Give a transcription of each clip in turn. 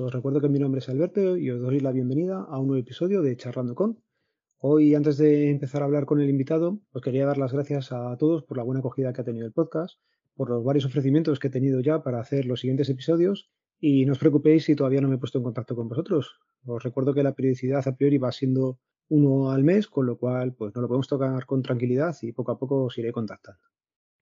os recuerdo que mi nombre es Alberto y os doy la bienvenida a un nuevo episodio de Charlando con. Hoy, antes de empezar a hablar con el invitado, os quería dar las gracias a todos por la buena acogida que ha tenido el podcast, por los varios ofrecimientos que he tenido ya para hacer los siguientes episodios y no os preocupéis si todavía no me he puesto en contacto con vosotros. Os recuerdo que la periodicidad a priori va siendo uno al mes, con lo cual pues no lo podemos tocar con tranquilidad y poco a poco os iré contactando.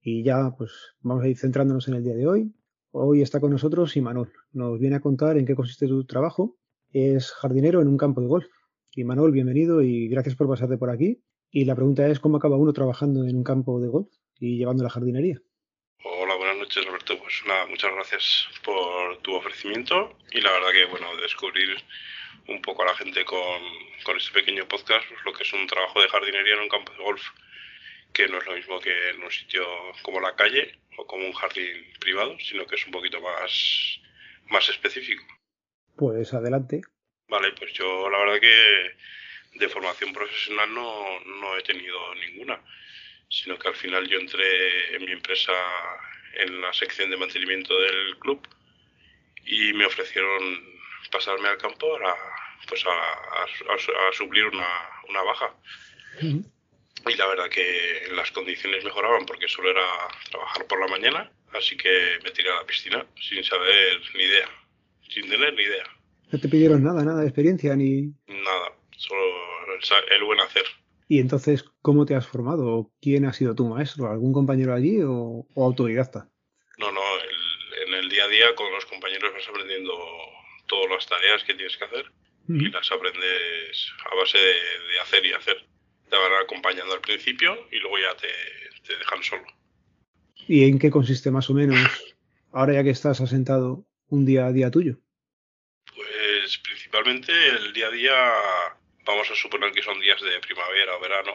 Y ya pues vamos a ir centrándonos en el día de hoy. Hoy está con nosotros Imanol. Nos viene a contar en qué consiste su trabajo. Es jardinero en un campo de golf. Imanol, bienvenido y gracias por pasarte por aquí. Y la pregunta es, ¿cómo acaba uno trabajando en un campo de golf y llevando la jardinería? Hola, buenas noches, Roberto. Pues nada, muchas gracias por tu ofrecimiento y la verdad que, bueno, descubrir un poco a la gente con, con este pequeño podcast pues, lo que es un trabajo de jardinería en un campo de golf, que no es lo mismo que en un sitio como la calle, o como un jardín privado, sino que es un poquito más, más específico. Pues adelante. Vale, pues yo la verdad que de formación profesional no, no he tenido ninguna, sino que al final yo entré en mi empresa en la sección de mantenimiento del club y me ofrecieron pasarme al campo a, pues a, a, suplir una, una baja y la verdad que las condiciones mejoraban porque solo era trabajar por la mañana, así que me tiré a la piscina sin saber ni idea, sin tener ni idea. ¿No te pidieron nada, nada de experiencia ni...? Nada, solo el buen hacer. ¿Y entonces cómo te has formado? ¿Quién ha sido tu maestro? ¿Algún compañero allí o, autodidacta? No, no, en el día a día con los compañeros vas aprendiendo todas las tareas que tienes que hacer y las aprendes a base de hacer y hacer te van acompañando al principio y luego ya te, dejan solo. ¿Y en qué consiste más o menos, ahora ya que estás asentado, un día a día tuyo? Pues principalmente el día a día, vamos a suponer que son días de primavera o verano,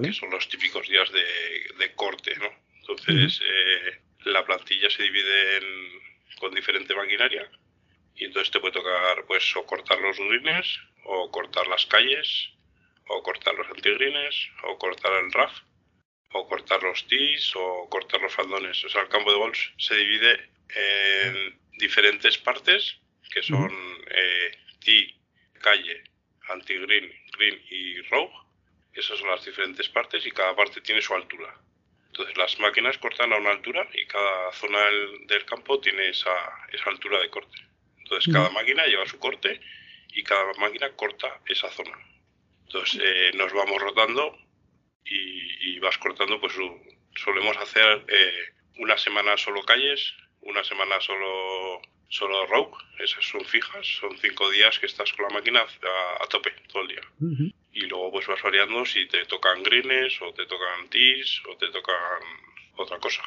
que son los típicos días de, corte, ¿no? Entonces, eh, la plantilla se divide con diferente maquinaria y entonces te puede tocar pues o cortar los greens o cortar las calles o cortar los antigrines, o cortar el RAF, o cortar los tees, o cortar los faldones. O sea, el campo de golf se divide en diferentes partes, que son eh, tee, calle, antigreen, green y rogue. Esas son las diferentes partes y cada parte tiene su altura. Entonces las máquinas cortan a una altura y cada zona del, campo tiene esa, esa, altura de corte. Entonces cada máquina lleva su corte y cada máquina corta esa zona. Entonces eh, nos vamos rotando y, vas cortando, pues solemos hacer eh, una semana solo calles, una semana solo solo rogue, esas son fijas, son cinco días que estás con la máquina a, tope todo el día. Y luego pues vas variando si te tocan greens o te tocan tees o te tocan otra cosa.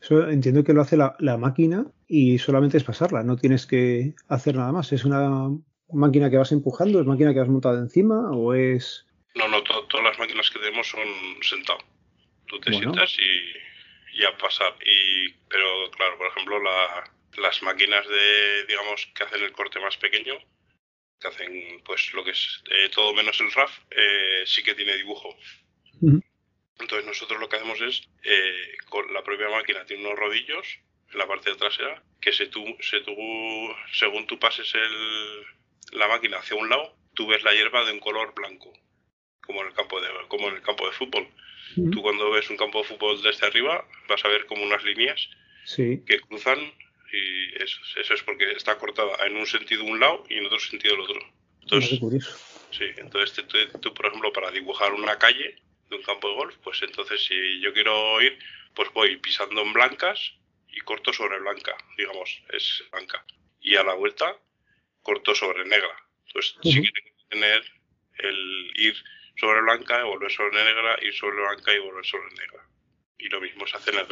Eso entiendo que lo hace la, la, máquina y solamente es pasarla, no tienes que hacer nada más. Es una máquina que vas empujando? ¿Es máquina que vas montado encima o es...? No, no, todas las máquinas que tenemos son sentado. Tú te sientas y, a pasar. Y, pero claro, por ejemplo, las máquinas de, digamos, que hacen el corte más pequeño, que hacen pues lo que es eh, todo menos el RAF, eh, sí que tiene dibujo. Entonces nosotros lo que hacemos es, eh, con la propia máquina tiene unos rodillos en la parte trasera, que se tú, se tú, según tú pases el, la máquina hacia un lado, tú ves la hierba de un color blanco, como en el campo de, como en el campo de fútbol. Tú cuando ves un campo de fútbol desde arriba vas a ver como unas líneas que cruzan y eso, eso, es porque está cortada en un sentido un lado y en otro sentido el otro. Entonces, sí, entonces tú, por ejemplo, para dibujar una calle de un campo de golf, pues entonces si yo quiero ir, pues voy pisando en blancas y corto sobre blanca, digamos, es blanca. Y a la vuelta corto sobre negra. Entonces sí que tengo que tener el ir sobre blanca y volver sobre negra, ir sobre blanca y volver sobre negra. Y lo mismo se hace en el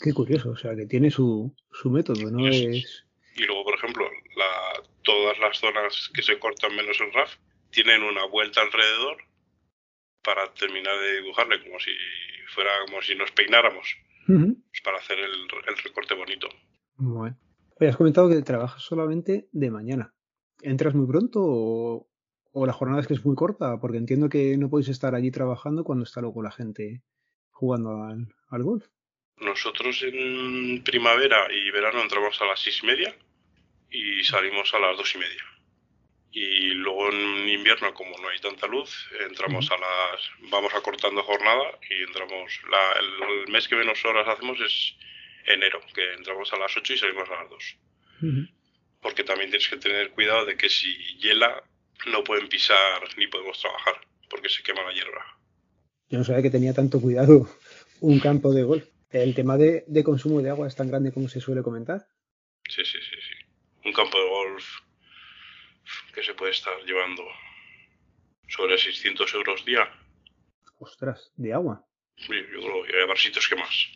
Qué curioso, o sea, que tiene su, su método, ¿no? Es... Y luego, por ejemplo, la, todas las zonas que se cortan menos el RAF tienen una vuelta alrededor para terminar de dibujarle, como si fuera como si nos peináramos, pues para hacer el, recorte bonito. Bueno. has comentado que trabajas solamente de mañana. ¿Entras muy pronto o, la jornada es que es muy corta? Porque entiendo que no podéis estar allí trabajando cuando está luego la gente jugando al, golf. Nosotros en primavera y verano entramos a las seis y media y salimos a las dos y media. Y luego en invierno como no hay tanta luz entramos a las vamos acortando jornada y entramos la, el, mes que menos horas hacemos es enero que entramos a las 8 y salimos a las 2 porque también tienes que tener cuidado de que si hiela no pueden pisar ni podemos trabajar porque se quema la hierba. Yo no sabía que tenía tanto cuidado un campo de golf el tema de, de consumo de agua es tan grande como se suele comentar sí sí sí sí un campo de golf que se puede estar llevando sobre 600 euros día. Ostras, ¿de agua? Sí, yo creo que hay sitios que más.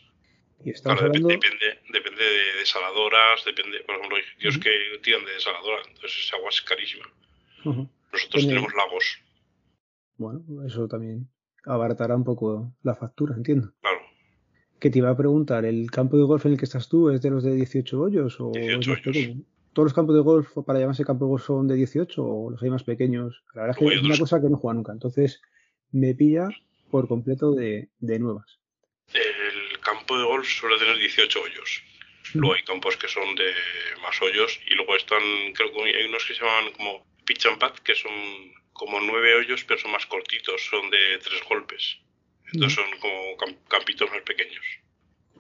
¿Y depende, depende, de desaladoras, depende, por ejemplo, hay tíos que tiran de desaladora, entonces esa agua es carísima. Nosotros tenemos lagos. Bueno, eso también abaratará un poco la factura, entiendo. Claro. Que te iba a preguntar, ¿el campo de golf en el que estás tú es de los de 18 hoyos o 18 hoyos todos los campos de golf, para llamarse campo de golf, son de 18 o los hay más pequeños. La verdad es que es una cosa que no juega nunca. Entonces me pilla por completo de, nuevas. El campo de golf suele tener 18 hoyos. Luego hay campos que son de más hoyos y luego están, creo que hay unos que se llaman como pitch and pad, que son como nueve hoyos, pero son más cortitos, son de tres golpes. Entonces son como campitos más pequeños.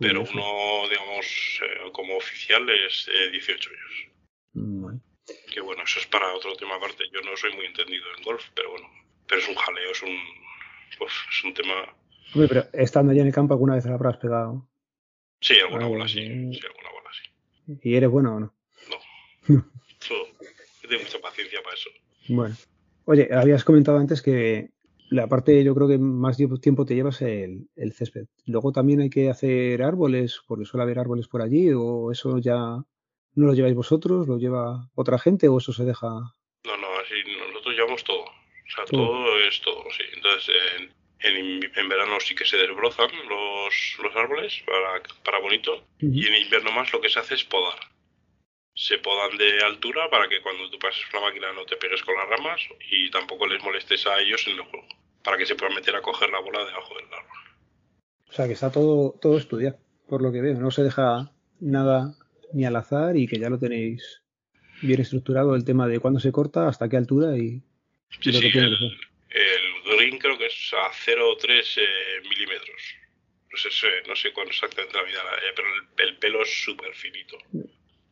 Pero uno, digamos, eh, como oficial es de 18 hoyos. Que bueno, eso es para otro tema aparte. Yo no soy muy entendido en golf, pero bueno, pero es un jaleo, es un, pues, es un tema. Hombre, pero estando allí en el campo, ¿alguna vez la habrás pegado? Sí, alguna bola sí. sí. alguna bola sí. ¿Y eres bueno o no? No. tengo mucha paciencia para eso. Bueno. Oye, habías comentado antes que la parte yo creo que más tiempo te llevas el, el césped. Luego también hay que hacer árboles, porque suele haber árboles por allí, o eso ya ¿No lo lleváis vosotros? ¿Lo lleva otra gente o eso se deja? No, no, así nosotros llevamos todo. O sea, todo, es todo, sí. Entonces, en, en, verano sí que se desbrozan los, los árboles para, para bonito y en invierno más lo que se hace es podar. Se podan de altura para que cuando tú pases la máquina no te pegues con las ramas y tampoco les molestes a ellos en el juego, para que se puedan meter a coger la bola debajo del árbol. O sea, que está todo, todo estudiado, por lo que veo. No se deja nada ni al azar y que ya lo tenéis bien estructurado el tema de cuándo se corta, hasta qué altura y, sí, sí, el, el, green creo que es a 0,3 eh, milímetros. No sé, no sé cuándo exactamente la medida, eh, pero el, pelo es súper finito.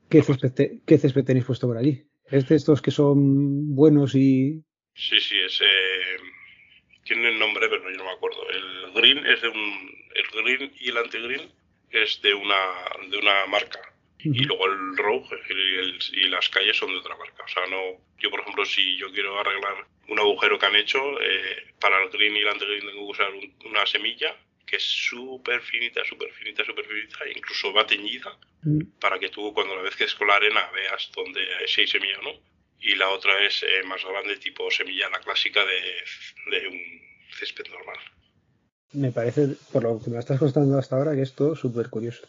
¿Qué césped, ¿Qué césped tenéis puesto por allí? ¿Es de estos que son buenos y...? Sí, sí, es... Eh, tiene el nombre, pero yo no me acuerdo. El green es de un... El green y el anti-green es de una, de una marca y luego el Rogue y, las calles son de otra marca. O sea, no, yo por ejemplo, si yo quiero arreglar un agujero que han hecho, eh, para el green y el anti-green tengo que usar una semilla que es súper finita, súper finita, súper finita, incluso va teñida, para que tú cuando la vez con la arena veas dónde hay semilla o no. Y la otra es eh, más grande, tipo semilla, la clásica de, un césped normal. Me parece, por lo que me estás contando hasta ahora, que es súper curioso.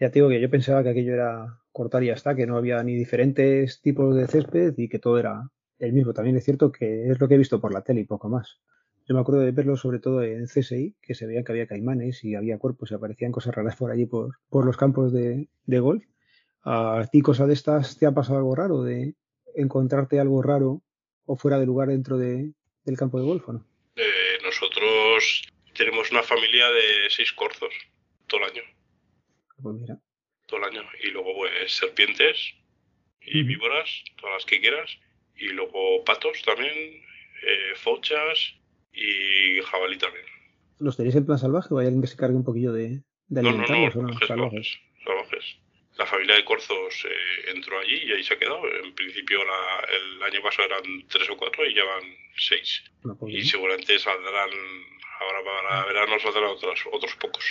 Ya te digo que yo pensaba que aquello era cortar y ya está, que no había ni diferentes tipos de césped y que todo era el mismo. También es cierto que es lo que he visto por la tele y poco más. Yo me acuerdo de verlo sobre todo en CSI, que se veía que había caimanes y había cuerpos y aparecían cosas raras por allí, por, por los campos de, golf. ¿A ti cosa de estas te ha pasado algo raro, de encontrarte algo raro o fuera de lugar dentro de, del campo de golf no? Eh, nosotros tenemos una familia de seis corzos todo el año. Pues mira. Todo el año. Y luego, pues, serpientes y víboras, todas las que quieras. Y luego patos también, eh, fochas y jabalí también. ¿Los tenéis en plan salvaje o hay alguien que se cargue un poquillo de, de no, no, no, salvajes, salvajes. La familia de corzos eh, entró allí y ahí se ha quedado. En principio el año pasado eran tres o cuatro y ya van seis. Pues y seguramente saldrán, ahora para verano saldrán otros, otros pocos.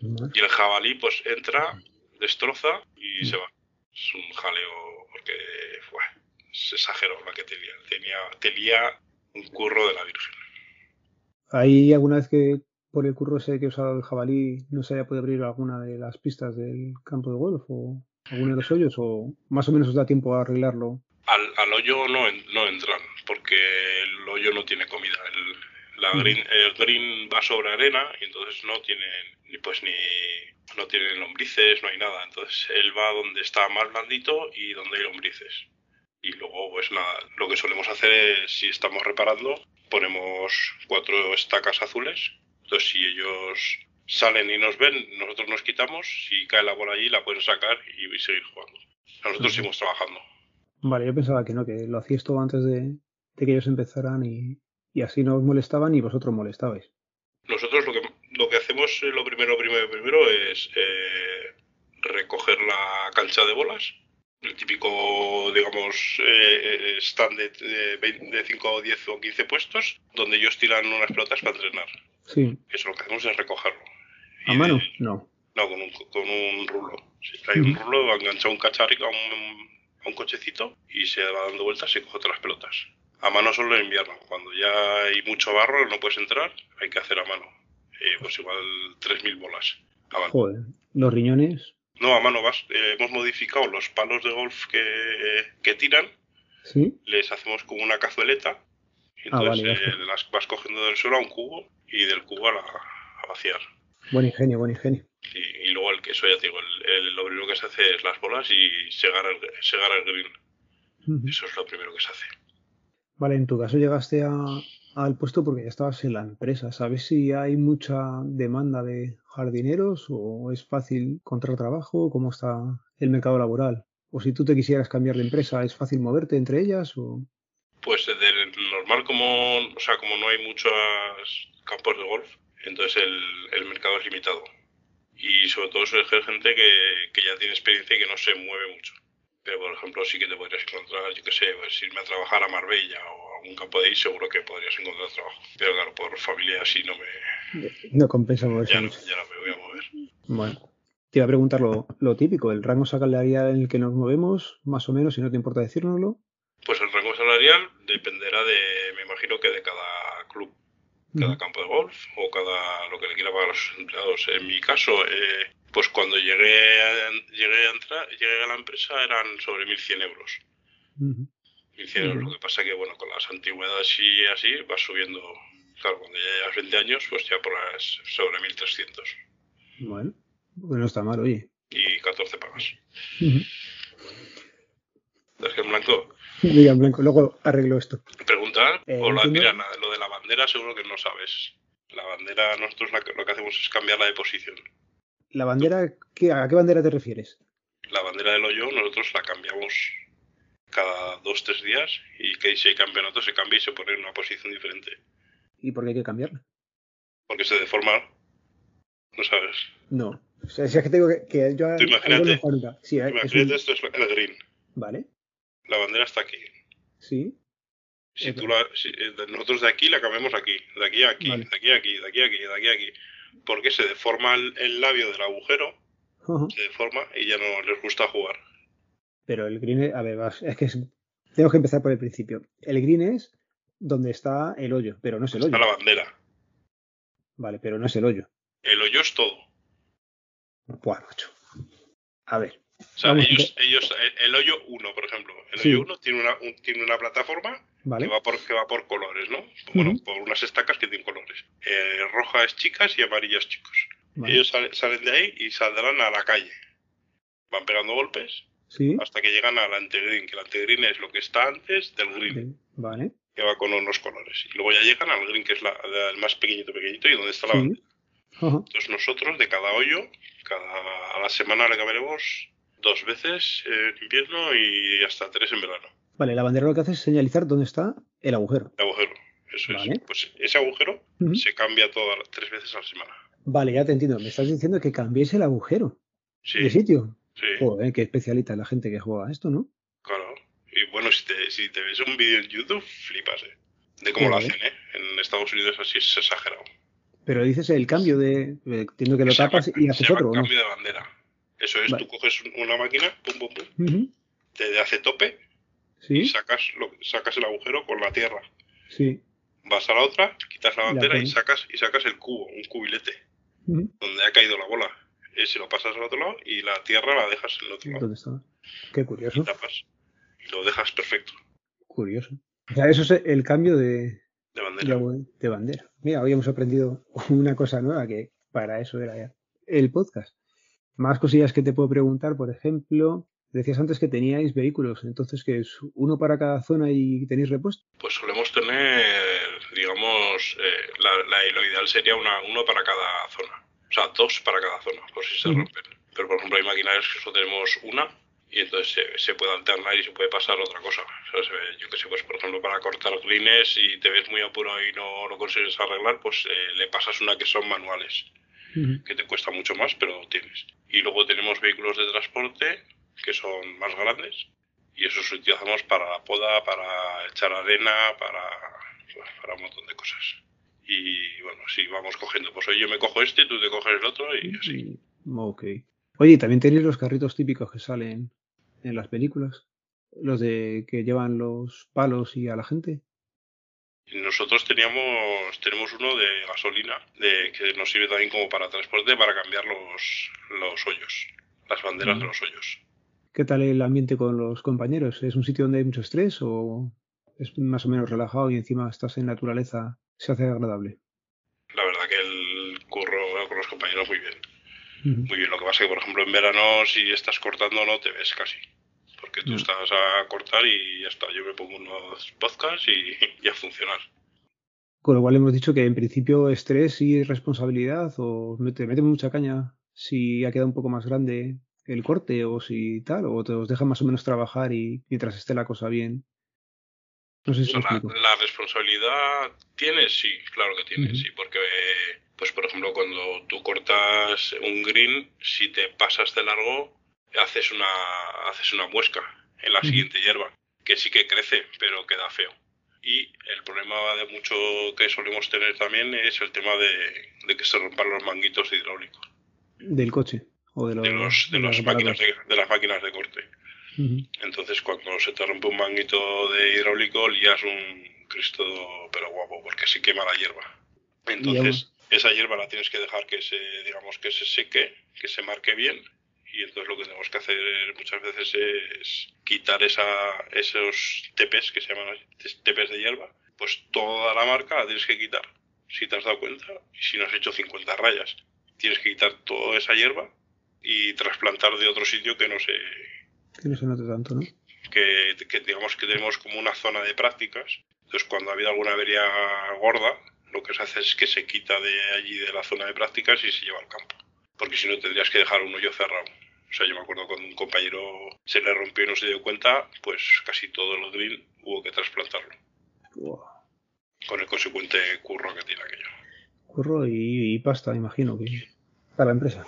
Y el jabalí pues entra, destroza y se va. Es un jaleo porque fue, se exageró la que tenía. tenía. Tenía un curro de la Virgen. ¿Hay alguna vez que por el curro ese que he usado el jabalí no se haya podido abrir alguna de las pistas del campo de golf o alguno de los hoyos o más o menos os da tiempo a arreglarlo? Al, hoyo no, no entran porque el hoyo no tiene comida. El, la green, el green va sobre arena y entonces no tienen ni pues ni no tienen lombrices, no hay nada. Entonces él va donde está más blandito y donde hay lombrices. Y luego, pues nada, lo que solemos hacer es, si estamos reparando, ponemos cuatro estacas azules. Entonces, si ellos salen y nos ven, nosotros nos quitamos. Si cae la bola allí, la pueden sacar y seguir jugando. Nosotros seguimos trabajando. Vale, yo pensaba que no, que lo hacíais todo antes de, que ellos empezaran y, y, así no os molestaban y vosotros molestabais. Nosotros lo que, lo que hacemos, eh, lo primero, primero, primero es eh, recoger la cancha de bolas el típico, digamos, eh, eh stand de, de, 5, 10 o 15 puestos, donde ellos tiran unas pelotas para entrenar. Sí. Eso lo que hacemos es recogerlo. ¿A mano? no. No, con un, con un rulo. Si trae un rulo, engancha un cacharrico a un, a un cochecito y se va dando vueltas y coge otras pelotas. A mano solo en invierno. Cuando ya hay mucho barro, no puedes entrar, hay que hacer a mano. Eh, pues igual 3.000 bolas. A mano. Joder, los riñones. No, a mano vas. Eh, hemos modificado los palos de golf que, tiran. Sí. Les hacemos como una cazueleta. Y ah, entonces eh, las vas cogiendo del suelo a un cubo y del cubo a, vaciar. Buen ingenio, buen ingenio. Y, luego el queso, ya te digo, el, lo primero que se hace es las bolas y segar el, segar el green. Eso es lo primero que se hace. Vale, en tu caso llegaste a, al puesto porque ya estabas en la empresa. ¿Sabes si hay mucha demanda de jardineros o es fácil encontrar trabajo? ¿Cómo está el mercado laboral? O si tú te quisieras cambiar de empresa, ¿es fácil moverte entre ellas? O... Pues de normal, como, o sea, como no hay muchos campos de golf, entonces el, mercado es limitado. Y sobre todo suele ser gente que, que ya tiene experiencia y que no se mueve mucho. Pero, por ejemplo, sí que te podrías encontrar, yo qué sé, pues, irme a trabajar a Marbella o a algún campo de ahí, seguro que podrías encontrar trabajo. Pero claro, por familia así no me... No compensa moverse. Ya no, ya no me voy a mover. Bueno. Te iba a preguntar lo, lo típico, el rango salarial en el que nos movemos, más o menos, si no te importa decírnoslo. Pues el rango salarial dependerá de, me imagino que de cada club, cada campo de golf o cada lo que le quiera pagar a los empleados. En mi caso, eh, pues cuando llegué a, llegué a entrar, llegué a la empresa eran sobre 1.100 euros. 1.100 euros. Lo que pasa que, bueno, con las antigüedades y así vas subiendo. Claro, cuando ya llevas 20 años, pues ya por las, sobre 1.300. Bueno, pues no está mal, oye. Y 14 pagas. ¿Es que en blanco? Diga en blanco, luego arreglo esto. Preguntar, eh, o la, mira, lo de la bandera seguro que no sabes. La bandera, nosotros lo que hacemos es cambiarla de posición. ¿La bandera, ¿a qué bandera te refieres? La bandera del hoyo nosotros la cambiamos cada dos, tres días y que si hay campeonato se cambia y se pone en una posición diferente. ¿Y por qué hay que cambiarla? Porque se deforma. ¿No sabes? No. O sea, si es que tengo que, que yo... Tú imagínate, sí, ¿eh? imagínate esto es el green. Vale. La bandera está aquí. Sí. Si tú la, si, eh, nosotros de aquí la cambiamos aquí, de aquí a aquí, de aquí a aquí, de aquí a aquí, de aquí a aquí porque se deforma el, labio del agujero, se deforma y ya no les gusta jugar. Pero el green, a ver, es que tengo que empezar por el principio. El green es donde está el hoyo, pero no es el hoyo. Está la bandera. Vale, pero no es el hoyo. El hoyo es todo. Buah, macho. A ver. O sea, ellos, ellos, el, hoyo 1, por ejemplo. El hoyo 1 tiene una, tiene una plataforma que, va por, que va por colores, ¿no? Bueno, por unas estacas que tienen colores. Eh, roja es chicas y amarilla es chicos. Ellos salen de ahí y saldrán a la calle. Van pegando golpes hasta que llegan al antegreen, que el antegreen es lo que está antes del green. Vale. Que va con unos colores. Y luego ya llegan al green, que es la, el más pequeñito, pequeñito, y donde está la bandera. Entonces nosotros, de cada hoyo, cada, a la semana le caberemos dos veces en invierno y hasta tres en verano. Vale, la bandera lo que hace es señalizar dónde está el agujero. El agujero, eso es. Pues ese agujero se cambia todas tres veces a la semana. Vale, ya te entiendo. Me estás diciendo que cambies el agujero sí. de sitio. Sí. Joder, qué especialita la gente que juega esto, ¿no? Claro. Y bueno, si te, si te ves un vídeo en YouTube, flipas, ¿eh? De cómo lo hacen, ¿eh? En Estados Unidos así es exagerado. Pero dices el cambio de. Entiendo que lo tapas y haces otro, ¿no? cambio de bandera. Eso es, tú coges una máquina, pum, pum, pum, te hace tope ¿Sí? y sacas, lo, sacas el agujero con la tierra. Sí. vas a la otra, quitas la bandera y sacas, y sacas el cubo, un cubilete, donde ha caído la bola. Ese lo pasas al otro lado y la tierra la dejas en el otro lado. ¿Dónde está? Qué curioso. Y lo dejas perfecto. Curioso. O sea, eso es el cambio de, de bandera. De, bandera. Mira, hoy hemos aprendido una cosa nueva que para eso era ya el podcast. Más cosillas que te puedo preguntar, por ejemplo, decías antes que teníais vehículos, entonces que es uno para cada zona y tenéis repuesto. Pues solemos tener, digamos, eh, la, lo ideal sería una, uno para cada zona. O sea, dos para cada zona, por si se rompen. Pero por ejemplo hay maquinarias que solo tenemos una y entonces se, puede alternar y se puede pasar otra cosa. yo que sé, pues por ejemplo para cortar greens y te ves muy apuro y no lo consigues arreglar, pues eh, le pasas una que son manuales que te cuesta mucho más, pero tienes. Y luego tenemos vehículos de transporte que son más grandes y esos utilizamos para la poda, para echar arena, para, para un montón de cosas. Y bueno, si vamos cogiendo, pues hoy yo me cojo este, tú te coges el otro y así. Ok. Oye, también tenéis los carritos típicos que salen en las películas, los de que llevan los palos y a la gente. Nosotros teníamos, tenemos uno de gasolina, de, que nos sirve también como para transporte, para cambiar los, los hoyos, las banderas de los hoyos. ¿Qué tal el ambiente con los compañeros? ¿Es un sitio donde hay mucho estrés o es más o menos relajado y encima estás en naturaleza, se hace agradable? La verdad que el curro con los compañeros muy bien. Muy bien, lo que pasa es que, por ejemplo, en verano si estás cortando no te ves casi porque tú estás a cortar y ya está. Yo me pongo unos podcasts y, ya a funcionar. Con lo cual hemos dicho que en principio estrés y responsabilidad, o te mete mucha caña si ha quedado un poco más grande el corte o si tal, o te os deja más o menos trabajar y mientras esté la cosa bien. No sé si la, la, responsabilidad tienes, sí, claro que tienes, sí, porque, pues por ejemplo, cuando tú cortas un green, si te pasas de largo, haces una, haces una muesca en la siguiente hierba, que sí que crece, pero queda feo. Y el problema de mucho que solemos tener también es el tema de, que se rompan los manguitos hidráulicos. ¿Del coche? O de, los, de, las máquinas de, las máquinas de corte. Entonces, cuando se te rompe un manguito de hidráulico, lías un Cristo, pero guapo, porque se quema la hierba. Entonces, esa hierba la tienes que dejar que se, digamos, que se seque, que se marque bien. Y entonces lo que tenemos que hacer muchas veces es quitar esa, esos tepes que se llaman tepes de hierba, pues toda la marca la tienes que quitar, si te has dado cuenta, y si no has hecho 50 rayas, tienes que quitar toda esa hierba y trasplantar de otro sitio que no se... Que no se note tanto, ¿no? Que, que digamos que tenemos como una zona de prácticas, entonces cuando ha habido alguna avería gorda, lo que se hace es que se quita de allí de la zona de prácticas y se lleva al campo porque si no tendrías que dejar un hoyo cerrado. O sea, yo me acuerdo cuando un compañero se le rompió y no se dio cuenta, pues casi todo el drill hubo que trasplantarlo. Con el consecuente curro que tiene aquello. Curro y, pasta, imagino, que para la empresa.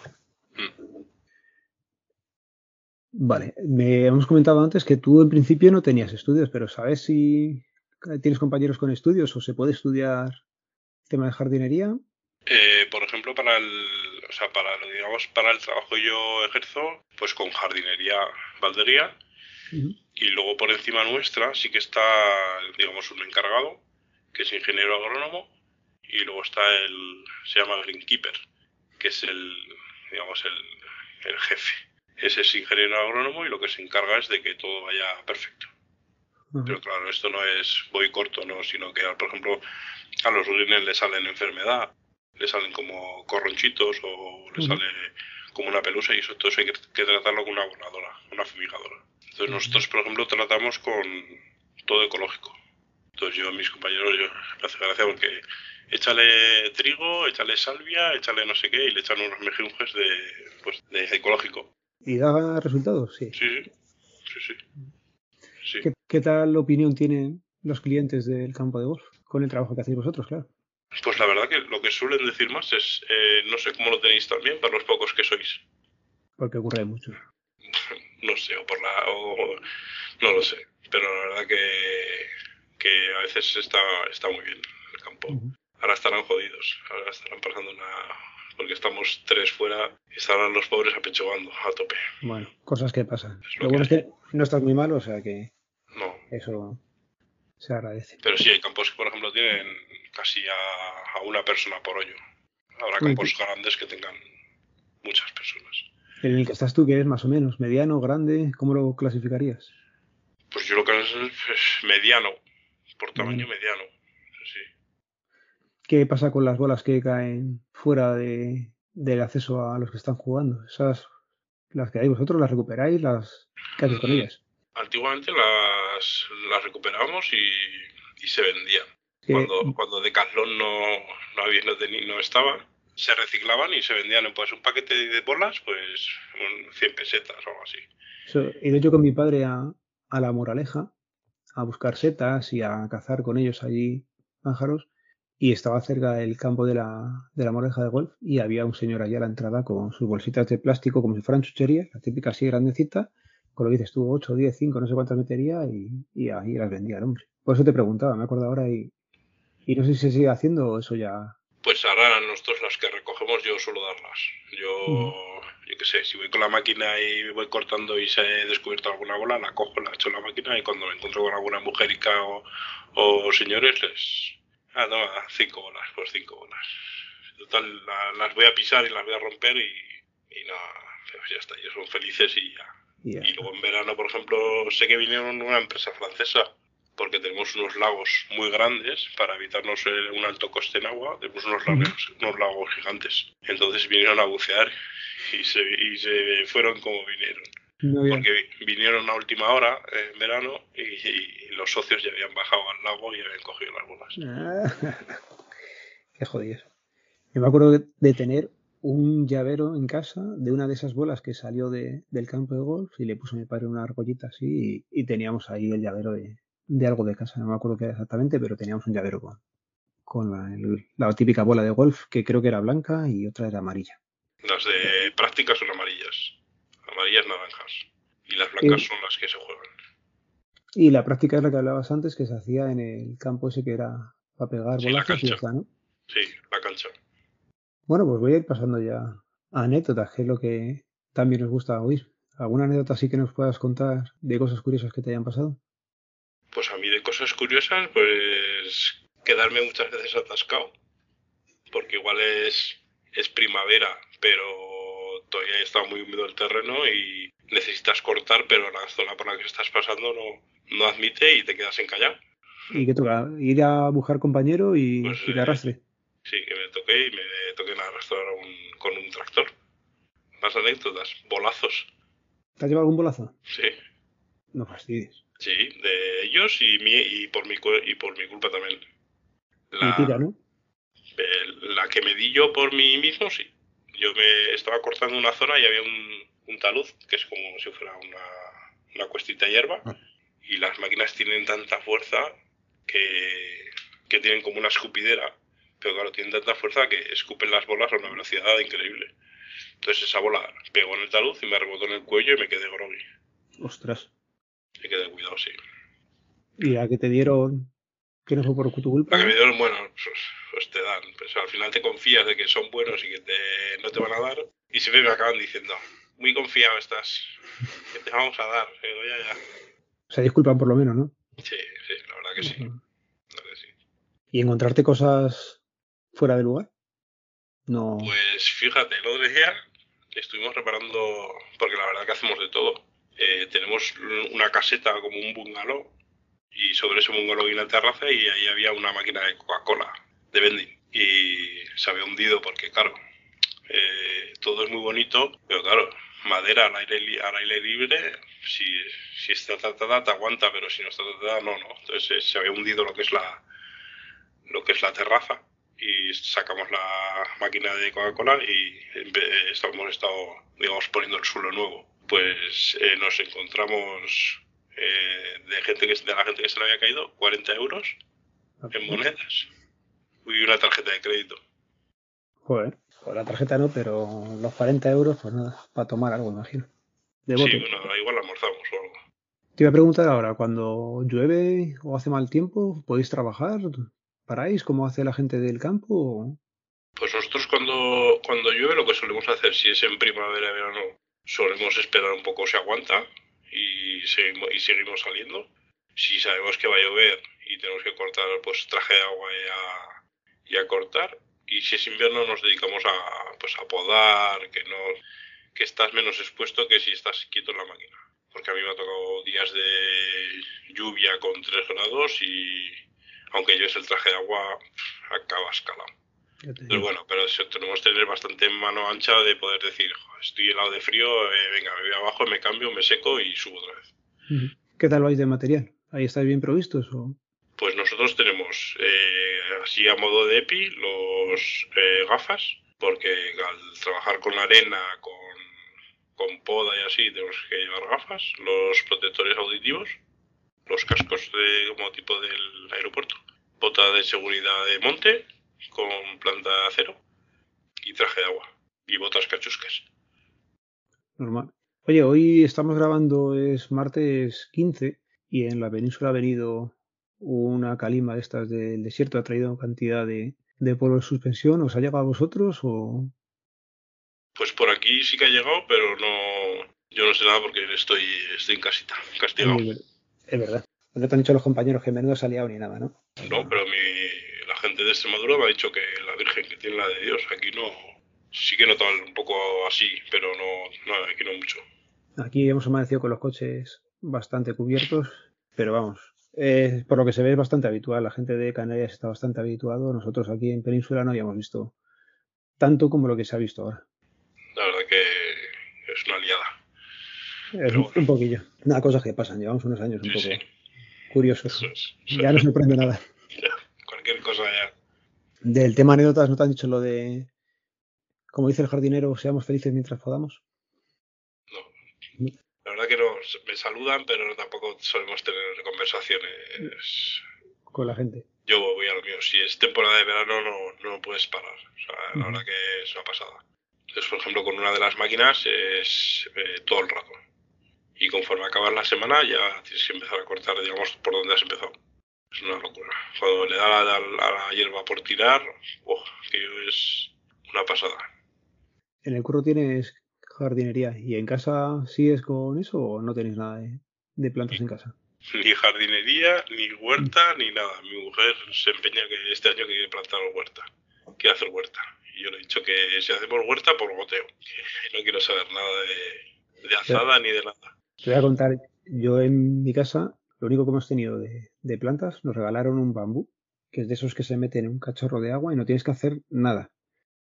Mm. Vale, me hemos comentado antes que tú en principio no tenías estudios, pero ¿sabes si tienes compañeros con estudios o se puede estudiar tema de jardinería? Eh, por ejemplo, para el o sea, para, digamos, para el trabajo que yo ejerzo, pues con jardinería valdría. Y luego por encima nuestra sí que está, digamos, un encargado, que es ingeniero agrónomo, y luego está el, se llama Greenkeeper, que es el, digamos, el, el jefe. Ese es ingeniero agrónomo y lo que se encarga es de que todo vaya perfecto. Pero claro, esto no es voy corto, no, sino que, por ejemplo, a los greens le salen enfermedad le salen como corronchitos o le sale como una pelusa y eso todo eso hay que, tratarlo con una abonadora, una fumigadora. Entonces nosotros, por ejemplo, tratamos con todo ecológico. Entonces yo a mis compañeros yo, me hace gracia porque échale trigo, échale salvia, échale no sé qué y le echan unos mejunjes de, pues, de ecológico. ¿Y da resultados? Sí. Sí, sí. sí. ¿Qué, ¿Qué, tal opinión tienen los clientes del campo de golf con el trabajo que hacéis vosotros, claro? Pues la verdad que lo que suelen decir más es, eh, no sé cómo lo tenéis también para los pocos que sois. Porque ocurre mucho. no sé, o por la... no lo sé, pero la verdad que, que a veces está, está muy bien el campo. Ahora estarán jodidos, ahora estarán pasando una... Porque estamos tres fuera y estarán los pobres apechugando a tope. Bueno, cosas que pasan. lo, bueno es que no estás muy mal, o sea que... No. Eso se agradece. Pero sí, hay campos que, por ejemplo, tienen casi a, una persona por hoyo. Habrá campos grandes que tengan muchas personas. ¿En el que estás tú, que es más o menos? ¿Mediano, grande? ¿Cómo lo clasificarías? Pues yo lo que es, mediano, por tamaño mediano. ¿Qué pasa con las bolas que caen fuera de, del acceso a los que están jugando? Esas, las que hay vosotros, ¿las recuperáis? Las, ¿Qué hacéis con ellas? Antiguamente las, las recuperamos y, y se vendían. Cuando, cuando Decathlon no, no, había, no, no estaba, se reciclaban y se vendían en pues un paquete de bolas, pues 100 pesetas o algo así. he ido yo con mi padre a, a la Moraleja a buscar setas y a cazar con ellos allí pájaros y estaba cerca del campo de la, de la Moraleja de golf y había un señor allí a la entrada con sus bolsitas de plástico como si fueran chucherías, la típica así grandecita, con lo que dices tú, 8, 10, 5, no sé cuántas metería y, y ahí las vendía el hombre. Por eso te preguntaba, me acuerdo ahora y, y no sé si se sigue haciendo o eso ya pues ahora nosotros las que recogemos yo suelo darlas. Yo, yo qué sé, si voy con la máquina y voy cortando y se he descubierto alguna bola, la cojo, la echo en la máquina y cuando me encuentro con alguna mujerica o, o señores les... Ah, no, cinco bolas, pues cinco bolas. Total, las voy a pisar y las voy a romper y, y no, pues ya está, ellos son felices y ya. Y luego en verano, por ejemplo, sé que vinieron una empresa francesa porque tenemos unos lagos muy grandes para evitarnos un alto coste en agua, tenemos unos lagos, unos lagos gigantes. Entonces vinieron a bucear y se, y se fueron como vinieron. Porque vinieron a última hora en verano y, los socios ya habían bajado al lago y habían cogido las bolas. Qué jodido. Yo me acuerdo de tener un llavero en casa de una de esas bolas que salió de, del campo de golf y le puso a mi padre una argollita así y, y teníamos ahí el llavero de, de algo de casa, no me acuerdo qué era exactamente, pero teníamos un llavero con, con la, típica bola de golf, que creo que era blanca y otra era amarilla. Las de práctica son amarillas, amarillas naranjas, y las blancas son las que se juegan. Y la práctica es la que hablabas antes, que se hacía en el campo ese que era para pegar sí, bolazos y ya ¿no? Sí, la cancha. Bueno, pues voy a ir pasando ya a anécdotas, que es lo que también nos gusta oír. ¿Alguna anécdota así que nos puedas contar de cosas curiosas que te hayan pasado? Pues a mí de cosas curiosas, pues quedarme muchas veces atascado, porque igual es, es primavera, pero todavía está muy húmedo el terreno y necesitas cortar, pero la zona por la que estás pasando no, no admite y te quedas encallado. ¿Y qué toca? ¿Ir a buscar compañero y, pues, que arrastre? sí, que me toqué y me toqué en arrastrar con un tractor. Más anécdotas, bolazos. ¿Te has llevado algún bolazo? Sí. No fastidies. Sí, de ellos y, mi, y, por, mi, y por mi culpa también. La, tira, ¿no? la que me di yo por mí mismo, sí. Yo me estaba cortando una zona y había un, un taluz, que es como si fuera una, una cuestita de hierba, ah. y las máquinas tienen tanta fuerza que, que tienen como una escupidera, pero claro, tienen tanta fuerza que escupen las bolas a una velocidad increíble. Entonces esa bola pegó en el taluz y me rebotó en el cuello y me quedé groggy. Ostras. Hay que tener cuidado, sí. ¿Y a que te dieron que no fue por tu culpa? A que me dieron, bueno, pues, pues te dan. Pues al final te confías de que son buenos y que te, no te van a dar. Y siempre me acaban diciendo, muy confiado estás, que te vamos a dar. Digo, ya, ya. Se disculpan por lo menos, ¿no? Sí, sí, la verdad que sí. La verdad que sí. ¿Y encontrarte cosas fuera de lugar? No. Pues fíjate, el otro día estuvimos reparando, porque la verdad que hacemos de todo. Eh, tenemos una caseta como un bungalow y sobre ese bungalow hay una terraza y ahí había una máquina de Coca-Cola de vending y se había hundido porque claro eh, todo es muy bonito pero claro madera al aire, al aire libre si, si está tratada te aguanta pero si no está tratada no no. Entonces eh, se había hundido lo que es la lo que es la terraza y sacamos la máquina de Coca-Cola y estamos estado digamos poniendo el suelo nuevo. Pues eh, nos encontramos eh, de gente que de la gente que se le había caído 40 euros en monedas y una tarjeta de crédito. Joder, pues la tarjeta no, pero los 40 euros, pues nada, para tomar algo, imagino. sí, bueno, igual almorzamos o algo. Te iba a preguntar ahora, cuando llueve o hace mal tiempo, ¿podéis trabajar? ¿Paráis como hace la gente del campo? Pues nosotros cuando, cuando llueve lo que solemos hacer, si es en primavera, verano, solemos esperar un poco si aguanta y seguimos, y seguimos saliendo. Si sabemos que va a llover y tenemos que cortar pues traje de agua y a cortar. Y si es invierno nos dedicamos a, pues, a podar, que, no, que estás menos expuesto que si estás quieto en la máquina. Porque a mí me ha tocado días de lluvia con 3 grados y aunque lleves el traje de agua, acabas calado. Pero bueno, pero tenemos que tener bastante mano ancha de poder decir, estoy helado de frío, eh, venga, me voy abajo, me cambio, me seco y subo otra vez. ¿Qué tal vais de material? ¿Ahí estáis bien provistos? O? Pues nosotros tenemos, eh, así a modo de EPI, los eh, gafas, porque al trabajar con la arena, con, con poda y así, tenemos que llevar gafas, los protectores auditivos, los cascos de como tipo del aeropuerto, bota de seguridad de monte con planta de acero y traje de agua y botas cachuscas. Normal. Oye, hoy estamos grabando, es martes 15 y en la península ha venido una calima de estas del desierto, ha traído cantidad de, de polvo de suspensión. ¿Os ha llegado a vosotros o...? Pues por aquí sí que ha llegado, pero no... Yo no sé nada porque estoy, estoy en casita, castigado. Es verdad. No te han dicho los compañeros que menudo ha liado ni nada, ¿no? No, pero mi, gente de Extremadura me ha dicho que la Virgen que tiene la de Dios, aquí no... Sí que nota un poco así, pero no, no aquí no mucho. Aquí hemos amanecido con los coches bastante cubiertos, pero vamos, eh, por lo que se ve es bastante habitual. La gente de Canarias está bastante habituado. Nosotros aquí en Península no habíamos visto tanto como lo que se ha visto ahora. La verdad que es una liada. Es un poquillo. Una cosa que pasan. Llevamos unos años un poco curiosos. Ya no sorprende nada. Cualquier cosa ya. Del tema anécdotas, ¿no te han dicho lo de, como dice el jardinero, seamos felices mientras podamos? La verdad que no, me saludan, pero tampoco solemos tener conversaciones con la gente. Yo voy a lo mío. Si es temporada de verano, no, no puedes parar. O sea, la verdad que es una pasada. Entonces, por ejemplo, con una de las máquinas es eh, todo el rato. Y conforme acabas la semana, ya tienes que empezar a cortar, digamos, por donde has empezado. Es una locura. Cuando le da a la, hierba por tirar, oh, que es una pasada. En el curro tienes jardinería. ¿Y en casa sigues con eso o no tenéis nada de, plantas en casa? Ni jardinería, ni huerta, ni nada. Mi mujer se empeña que este año quiere plantar huerta. Quiere hacer huerta. Y yo le he dicho que si hacemos huerta, por goteo. Que no quiero saber nada de, de azada ni de nada. Te voy a contar. Yo en mi casa, lo único que hemos tenido de, de plantas, nos regalaron un bambú, que es de esos que se meten en un cachorro de agua y no tienes que hacer nada.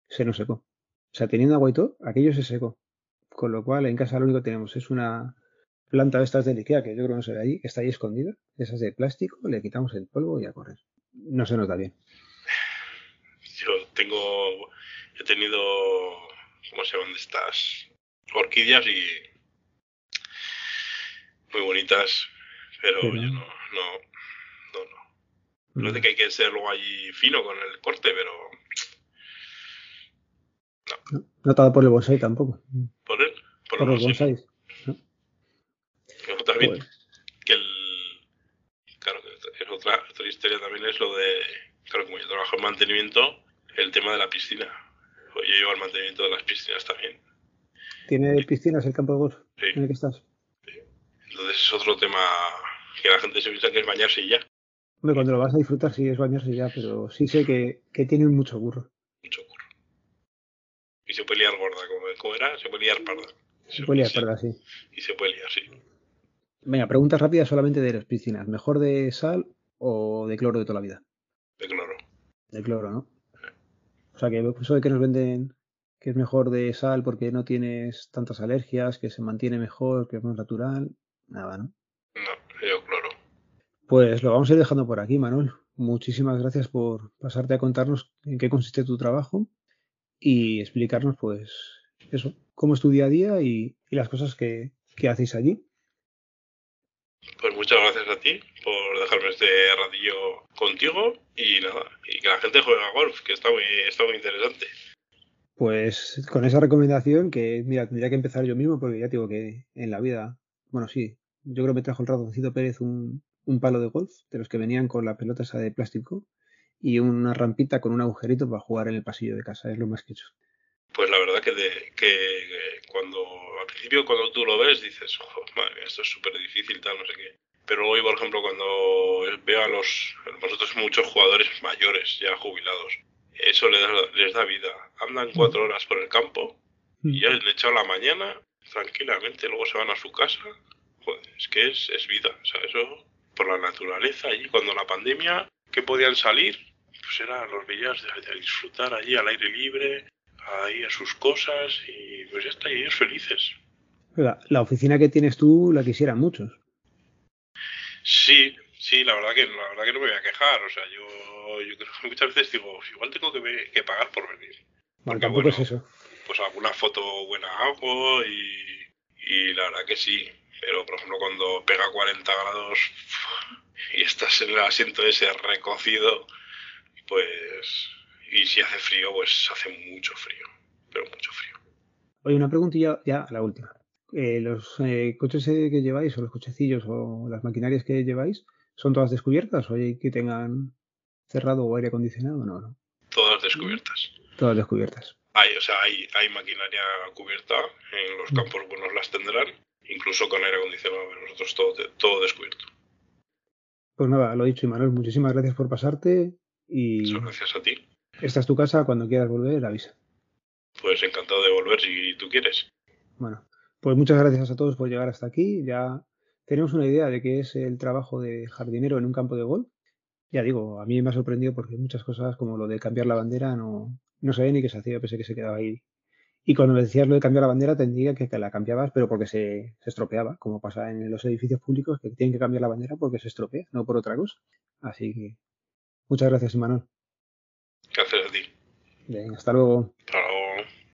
Se nos secó. O sea, teniendo agua y todo, aquello se secó. Con lo cual, en casa lo único que tenemos es una planta de estas de Ikea, que yo creo que no se ve ahí, está ahí escondida. Esas de plástico, le quitamos el polvo y a correr. No se nota bien. Yo tengo, he tenido, ¿cómo se llaman estas? Orquídeas y muy bonitas, pero, yo no, no, no, no. No es de que hay que ser luego allí fino con el corte, pero no. No, por el bonsai tampoco. ¿Por él? Por, los bonsais. también, pues. que el, claro, que es otra, otra historia también es lo de, claro, como yo trabajo en mantenimiento, el tema de la piscina. Pues yo llevo el mantenimiento de las piscinas también. ¿Tiene piscinas el campo de golf sí. en el que estás? Sí. Entonces es otro tema que la gente se piensa que es bañarse y ya. Hombre, cuando lo vas a disfrutar sí es bañarse ya, pero sí sé que, que tiene mucho burro. Y se puede liar gorda, como, era, se puede liar parda. Se, puede liar parda, sí. Y se puede liar, sí. Venga, preguntas rápidas solamente de las piscinas. ¿Mejor de sal o de cloro de toda la vida? De cloro. De cloro, ¿no? O sea, que eso de que nos venden que es mejor de sal porque no tienes tantas alergias, que se mantiene mejor, que es más natural, nada, ¿no? No, yo cloro. Pues lo vamos a ir dejando por aquí, Manuel. Muchísimas gracias por pasarte a contarnos en qué consiste tu trabajo y explicarnos, pues, eso, cómo es tu día a día y, las cosas que, hacéis allí. Pues muchas gracias a ti por dejarme este ratillo contigo y nada, y que la gente juegue a golf, que está muy, está muy interesante. Pues con esa recomendación que, mira, tendría que empezar yo mismo porque ya digo que en la vida, bueno, sí, yo creo que me trajo el ratoncito Pérez un, un palo de golf, de los que venían con la pelota esa de plástico y una rampita con un agujerito para jugar en el pasillo de casa. Es lo más que he hecho. Pues la verdad que, de, que, cuando al principio cuando tú lo ves dices, madre esto es súper difícil, tal, no sé qué. Pero hoy, por ejemplo, cuando veo a los, nosotros muchos jugadores mayores, ya jubilados, eso les da, les da vida. Andan cuatro horas por el campo y ya han echado la mañana tranquilamente, luego se van a su casa. Es que es, es vida, o sea, eso por la naturaleza allí, cuando la pandemia, que podían salir, pues era los veías de, disfrutar allí al aire libre, ahí a sus cosas y pues ya está, y ellos felices. La, la oficina que tienes tú la quisieran muchos. Sí, sí, la verdad que la verdad que no me voy a quejar, o sea, yo, yo creo que muchas veces digo, igual tengo que, que pagar por venir. Porque, tampoco es eso. Pues alguna foto buena hago y, y la verdad que sí, pero por ejemplo cuando pega 40 grados y estás en el asiento ese recocido, pues y si hace frío, pues hace mucho frío, pero mucho frío. Oye, una preguntilla ya, la última. Eh, ¿Los eh, coches eh, que lleváis, o los cochecillos, o las maquinarias que lleváis, son todas descubiertas? ¿O hay que tengan cerrado o aire acondicionado? No, no. Todas descubiertas. Todas descubiertas. Hay, o sea, hay, hay maquinaria cubierta, en los mm. campos buenos las tendrán, incluso con aire acondicionado, nosotros todo, todo descubierto. Pues nada, lo dicho, Manuel, muchísimas gracias por pasarte y... Muchas gracias a ti. Esta es tu casa, cuando quieras volver, avisa. Pues encantado de volver si tú quieres. Bueno, pues muchas gracias a todos por llegar hasta aquí. Ya tenemos una idea de qué es el trabajo de jardinero en un campo de golf. Ya digo, a mí me ha sorprendido porque muchas cosas como lo de cambiar la bandera no, no sabía ni que se hacía, pensé que se quedaba ahí. Y cuando me decías lo de cambiar la bandera, te diría que, la cambiabas, pero porque se, se, estropeaba, como pasa en los edificios públicos, que tienen que cambiar la bandera porque se estropea, no por otra cosa. Así que muchas gracias, Manuel. Gracias a ti. Bien, hasta luego. Hasta luego.